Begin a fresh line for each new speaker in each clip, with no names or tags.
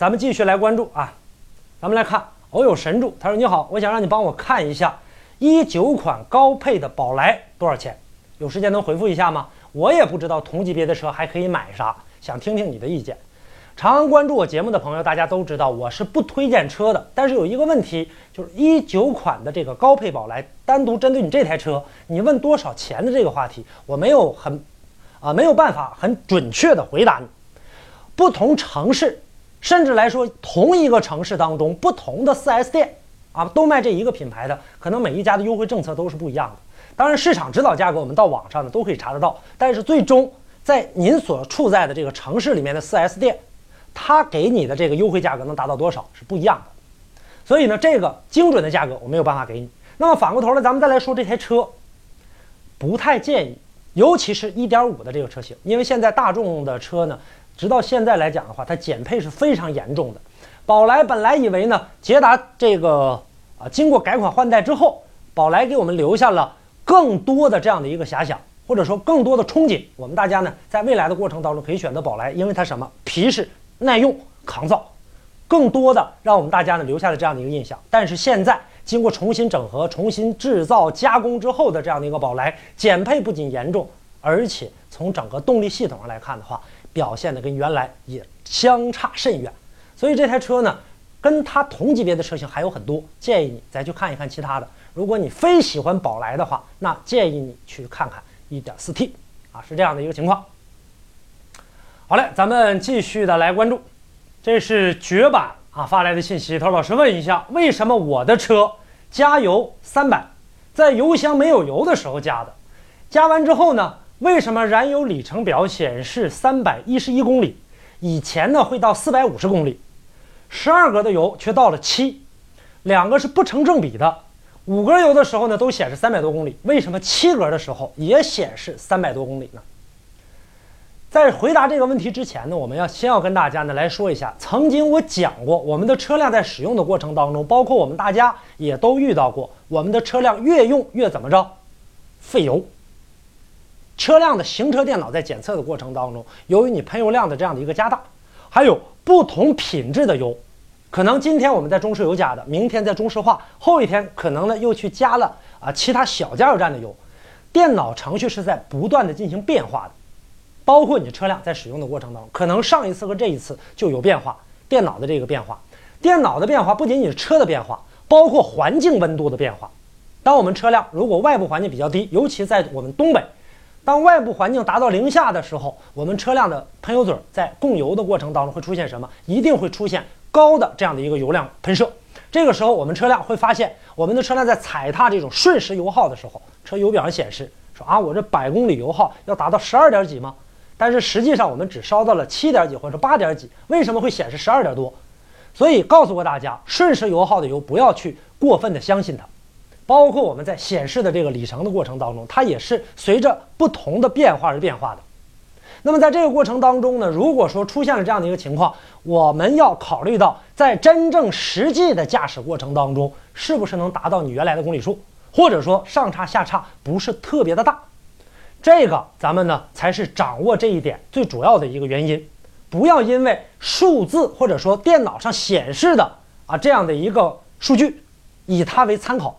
咱们继续来关注啊，咱们来看偶有神助，他说你好，我想让你帮我看一下一九款高配的宝来多少钱？有时间能回复一下吗？我也不知道同级别的车还可以买啥，想听听你的意见。常关注我节目的朋友，大家都知道我是不推荐车的，但是有一个问题，就是一九款的这个高配宝来，单独针对你这台车，你问多少钱的这个话题，我没有很啊没有办法很准确的回答你。不同城市。甚至来说，同一个城市当中，不同的 4S 店啊，都卖这一个品牌的，可能每一家的优惠政策都是不一样的。当然，市场指导价格我们到网上呢都可以查得到。但是，最终在您所处在的这个城市里面的 4S 店，它给你的这个优惠价格能达到多少是不一样的。所以呢，这个精准的价格我没有办法给你。那么反过头来，咱们再来说这台车，不太建议，尤其是一点五的这个车型，因为现在大众的车呢。直到现在来讲的话，它减配是非常严重的。宝来本来以为呢，捷达这个啊，经过改款换代之后，宝来给我们留下了更多的这样的一个遐想，或者说更多的憧憬。我们大家呢，在未来的过程当中可以选择宝来，因为它什么皮实、耐用、抗造，更多的让我们大家呢留下了这样的一个印象。但是现在经过重新整合、重新制造、加工之后的这样的一个宝来，减配不仅严重，而且从整个动力系统上来看的话，表现的跟原来也相差甚远，所以这台车呢，跟它同级别的车型还有很多，建议你再去看一看其他的。如果你非喜欢宝来的话，那建议你去看看 1.4T，啊，是这样的一个情况。好嘞，咱们继续的来关注，这是绝版啊发来的信息，他说老师问一下，为什么我的车加油三百，在油箱没有油的时候加的，加完之后呢？为什么燃油里程表显示三百一十一公里？以前呢会到四百五十公里，十二格的油却到了七，两个是不成正比的。五格油的时候呢都显示三百多公里，为什么七格的时候也显示三百多公里呢？在回答这个问题之前呢，我们要先要跟大家呢来说一下，曾经我讲过，我们的车辆在使用的过程当中，包括我们大家也都遇到过，我们的车辆越用越怎么着，费油。车辆的行车电脑在检测的过程当中，由于你喷油量的这样的一个加大，还有不同品质的油，可能今天我们在中石油加的，明天在中石化，后一天可能呢又去加了啊其他小加油站的油，电脑程序是在不断的进行变化的，包括你车辆在使用的过程当中，可能上一次和这一次就有变化，电脑的这个变化，电脑的变化不仅仅是车的变化，包括环境温度的变化。当我们车辆如果外部环境比较低，尤其在我们东北。当外部环境达到零下的时候，我们车辆的喷油嘴在供油的过程当中会出现什么？一定会出现高的这样的一个油量喷射。这个时候，我们车辆会发现，我们的车辆在踩踏这种瞬时油耗的时候，车油表上显示说啊，我这百公里油耗要达到十二点几吗？但是实际上我们只烧到了七点几或者八点几，为什么会显示十二点多？所以告诉过大家，瞬时油耗的油不要去过分的相信它。包括我们在显示的这个里程的过程当中，它也是随着不同的变化而变化的。那么在这个过程当中呢，如果说出现了这样的一个情况，我们要考虑到在真正实际的驾驶过程当中，是不是能达到你原来的公里数，或者说上差下差不是特别的大，这个咱们呢才是掌握这一点最主要的一个原因。不要因为数字或者说电脑上显示的啊这样的一个数据，以它为参考。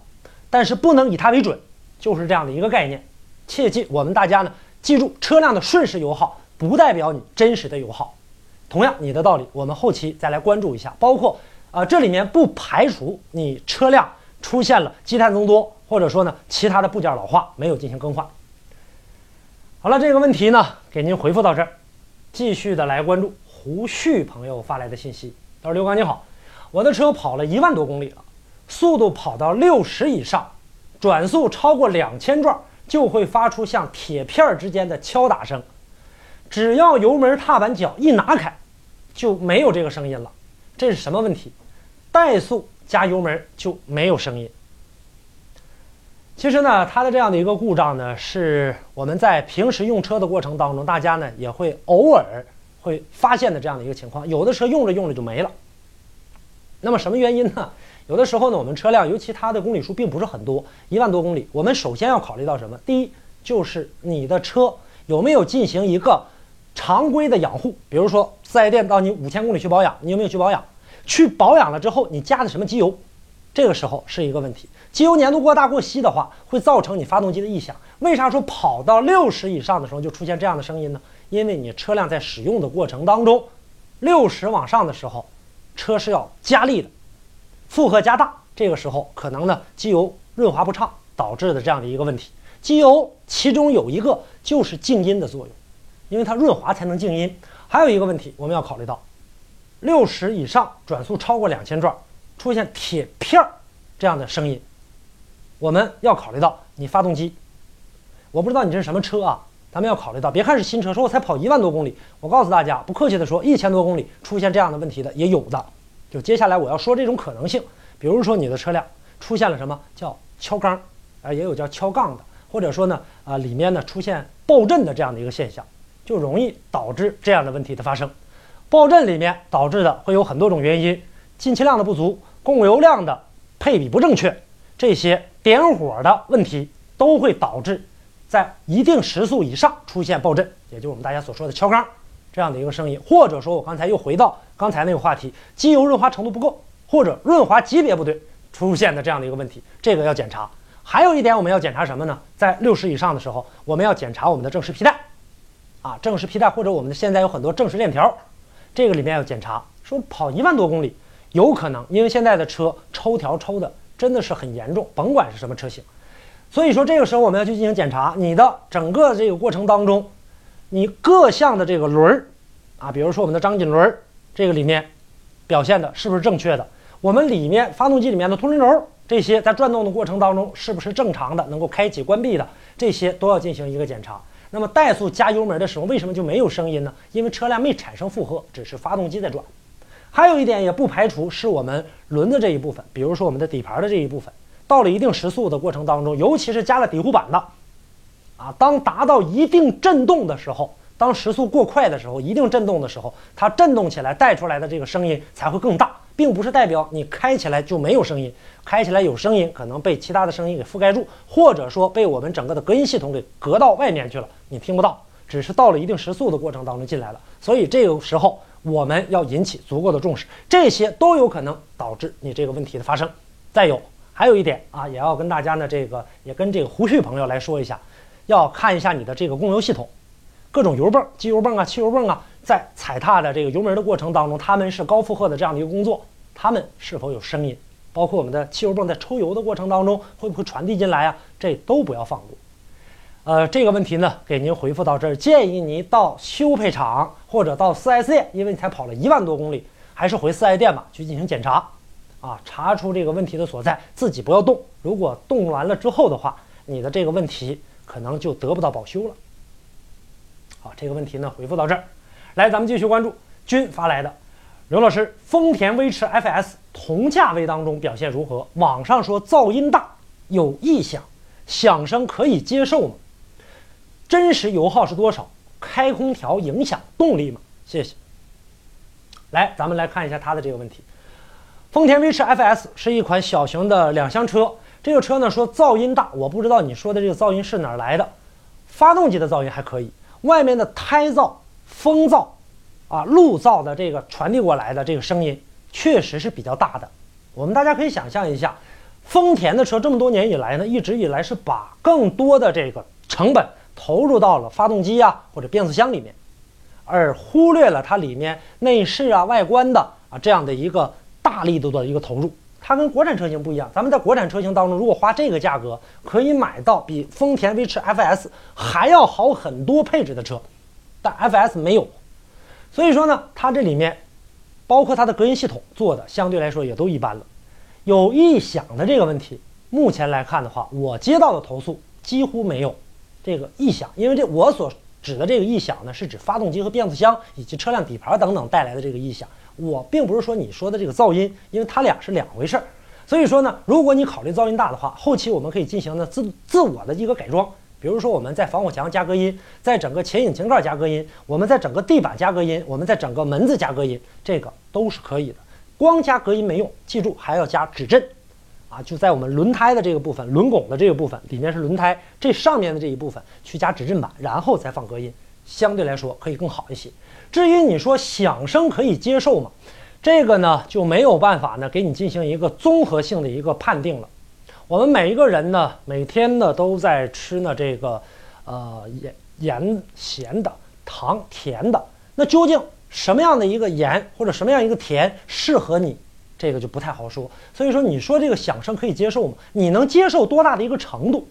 但是不能以它为准，就是这样的一个概念。切记，我们大家呢记住，车辆的瞬时油耗不代表你真实的油耗。同样，你的道理，我们后期再来关注一下。包括啊，这里面不排除你车辆出现了积碳增多，或者说呢其他的部件老化没有进行更换。好了，这个问题呢给您回复到这儿。继续的来关注胡旭朋友发来的信息。他说：“刘刚你好，我的车跑了一万多公里了。”速度跑到六十以上，转速超过两千转，就会发出像铁片之间的敲打声。只要油门踏板脚一拿开，就没有这个声音了。这是什么问题？怠速加油门就没有声音。其实呢，它的这样的一个故障呢，是我们在平时用车的过程当中，大家呢也会偶尔会发现的这样的一个情况。有的车用着用着就没了。那么什么原因呢？有的时候呢，我们车辆尤其它的公里数并不是很多，一万多公里，我们首先要考虑到什么？第一就是你的车有没有进行一个常规的养护，比如说四 S 店到你五千公里去保养，你有没有去保养？去保养了之后，你加的什么机油？这个时候是一个问题。机油粘度过大过稀的话，会造成你发动机的异响。为啥说跑到六十以上的时候就出现这样的声音呢？因为你车辆在使用的过程当中，六十往上的时候，车是要加力的，负荷加大，这个时候可能呢机油润滑不畅导致的这样的一个问题。机油其中有一个就是静音的作用，因为它润滑才能静音。还有一个问题我们要考虑到，六十以上转速超过两千转，出现铁片儿这样的声音，我们要考虑到你发动机。我不知道你这是什么车啊？咱们要考虑到，别看是新车，说我才跑一万多公里，我告诉大家，不客气的说，一千多公里出现这样的问题的也有的。就接下来我要说这种可能性，比如说你的车辆出现了什么叫敲缸，啊，也有叫敲杠的，或者说呢，啊，里面呢出现爆震的这样的一个现象，就容易导致这样的问题的发生。爆震里面导致的会有很多种原因，进气量的不足、供油量的配比不正确，这些点火的问题都会导致。在一定时速以上出现爆震，也就是我们大家所说的敲缸这样的一个声音，或者说我刚才又回到刚才那个话题，机油润滑程度不够，或者润滑级别不对出现的这样的一个问题，这个要检查。还有一点我们要检查什么呢？在六十以上的时候，我们要检查我们的正时皮带，啊，正时皮带或者我们的现在有很多正时链条，这个里面要检查。说跑一万多公里，有可能因为现在的车抽条抽的真的是很严重，甭管是什么车型。所以说，这个时候我们要去进行检查，你的整个这个过程当中，你各项的这个轮儿，啊，比如说我们的张紧轮儿，这个里面表现的是不是正确的？我们里面发动机里面的通轮轴这些在转动的过程当中是不是正常的，能够开启关闭的，这些都要进行一个检查。那么怠速加油门的时候，为什么就没有声音呢？因为车辆没产生负荷，只是发动机在转。还有一点也不排除是我们轮子这一部分，比如说我们的底盘的这一部分。到了一定时速的过程当中，尤其是加了底护板的，啊，当达到一定震动的时候，当时速过快的时候，一定震动的时候，它震动起来带出来的这个声音才会更大，并不是代表你开起来就没有声音，开起来有声音，可能被其他的声音给覆盖住，或者说被我们整个的隔音系统给隔到外面去了，你听不到，只是到了一定时速的过程当中进来了，所以这个时候我们要引起足够的重视，这些都有可能导致你这个问题的发生。再有。还有一点啊，也要跟大家呢，这个也跟这个胡旭朋友来说一下，要看一下你的这个供油系统，各种油泵、机油泵啊、汽油泵啊，在踩踏的这个油门的过程当中，他们是高负荷的这样的一个工作，他们是否有声音？包括我们的汽油泵在抽油的过程当中，会不会传递进来啊？这都不要放过。呃，这个问题呢，给您回复到这儿，建议您到修配厂或者到 4S 店，因为你才跑了一万多公里，还是回 4S 店吧，去进行检查。啊，查出这个问题的所在，自己不要动。如果动完了之后的话，你的这个问题可能就得不到保修了。好，这个问题呢回复到这儿，来，咱们继续关注君发来的，刘老师，丰田威驰 FS 同价位当中表现如何？网上说噪音大，有异响，响声可以接受吗？真实油耗是多少？开空调影响动力吗？谢谢。来，咱们来看一下他的这个问题。丰田威驰 FS 是一款小型的两厢车，这个车呢说噪音大，我不知道你说的这个噪音是哪来的。发动机的噪音还可以，外面的胎噪、风噪，啊路噪的这个传递过来的这个声音确实是比较大的。我们大家可以想象一下，丰田的车这么多年以来呢，一直以来是把更多的这个成本投入到了发动机啊或者变速箱里面，而忽略了它里面内饰啊、外观的啊这样的一个。大力度的一个投入，它跟国产车型不一样。咱们在国产车型当中，如果花这个价格，可以买到比丰田威驰 FS 还要好很多配置的车，但 FS 没有。所以说呢，它这里面包括它的隔音系统做的相对来说也都一般了。有异响的这个问题，目前来看的话，我接到的投诉几乎没有这个异响，因为这我所指的这个异响呢，是指发动机和变速箱以及车辆底盘等等带来的这个异响。我并不是说你说的这个噪音，因为它俩是两回事儿。所以说呢，如果你考虑噪音大的话，后期我们可以进行呢自自我的一个改装，比如说我们在防火墙加隔音，在整个前引擎盖加隔音，我们在整个地板加隔音，我们在整个门子加隔音，这个都是可以的。光加隔音没用，记住还要加止震，啊，就在我们轮胎的这个部分，轮拱的这个部分里面是轮胎，这上面的这一部分去加止震板，然后再放隔音，相对来说可以更好一些。至于你说响声可以接受吗？这个呢就没有办法呢给你进行一个综合性的一个判定了。我们每一个人呢每天呢都在吃呢这个呃盐盐咸的糖甜的，那究竟什么样的一个盐或者什么样一个甜适合你？这个就不太好说。所以说你说这个响声可以接受吗？你能接受多大的一个程度？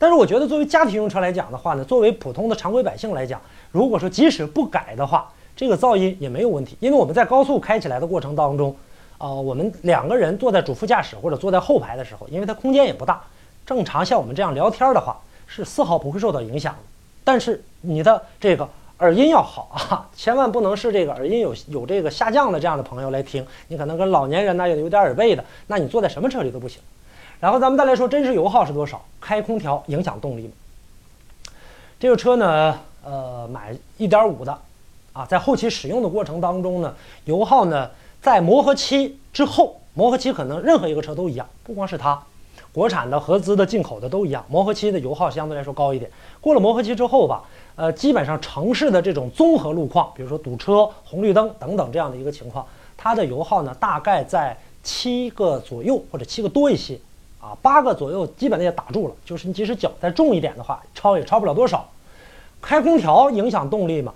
但是我觉得作为家庭用车来讲的话呢，作为普通的常规百姓来讲，如果说即使不改的话，这个噪音也没有问题，因为我们在高速开起来的过程当中，啊，我们两个人坐在主副驾驶或者坐在后排的时候，因为它空间也不大，正常像我们这样聊天的话，是丝毫不会受到影响的。但是你的这个耳音要好啊，千万不能是这个耳音有有这个下降的这样的朋友来听，你可能跟老年人呢有有点耳背的，那你坐在什么车里都不行。然后咱们再来说真实油耗是多少？开空调影响动力吗？这个车呢，呃，买1.5的。啊，在后期使用的过程当中呢，油耗呢，在磨合期之后，磨合期可能任何一个车都一样，不光是它，国产的、合资的、进口的都一样，磨合期的油耗相对来说高一点。过了磨合期之后吧，呃，基本上城市的这种综合路况，比如说堵车、红绿灯等等这样的一个情况，它的油耗呢，大概在七个左右或者七个多一些，啊，八个左右基本的也打住了。就是你即使脚再重一点的话，超也超不了多少。开空调影响动力嘛？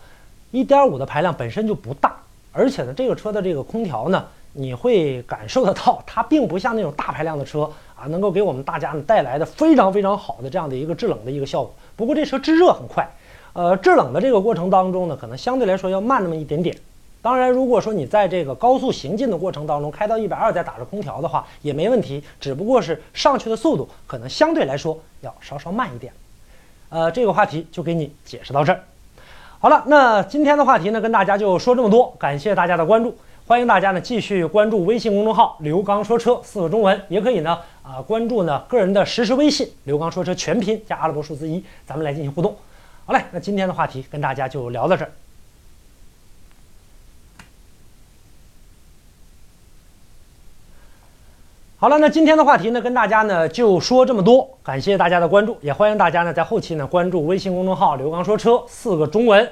一点五的排量本身就不大，而且呢，这个车的这个空调呢，你会感受得到，它并不像那种大排量的车啊，能够给我们大家呢带来的非常非常好的这样的一个制冷的一个效果。不过这车制热很快，呃，制冷的这个过程当中呢，可能相对来说要慢那么一点点。当然，如果说你在这个高速行进的过程当中开到一百二再打着空调的话也没问题，只不过是上去的速度可能相对来说要稍稍慢一点。呃，这个话题就给你解释到这儿。好了，那今天的话题呢，跟大家就说这么多，感谢大家的关注，欢迎大家呢继续关注微信公众号“刘刚说车”四个中文，也可以呢啊关注呢个人的实时微信“刘刚说车”全拼加阿拉伯数字一，咱们来进行互动。好嘞，那今天的话题跟大家就聊到这儿。好了，那今天的话题呢，跟大家呢就说这么多，感谢大家的关注，也欢迎大家呢在后期呢关注微信公众号“刘刚说车”四个中文。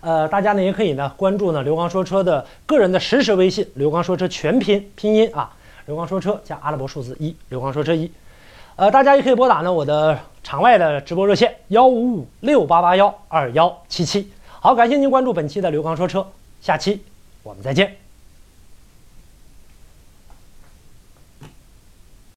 呃，大家呢也可以呢关注呢刘刚说车的个人的实时微信，刘刚说车全拼拼音啊，刘刚说车加阿拉伯数字一，刘刚说车一。呃，大家也可以拨打呢我的场外的直播热线幺五五六八八幺二幺七七。好，感谢您关注本期的刘刚说车，下期我们再见。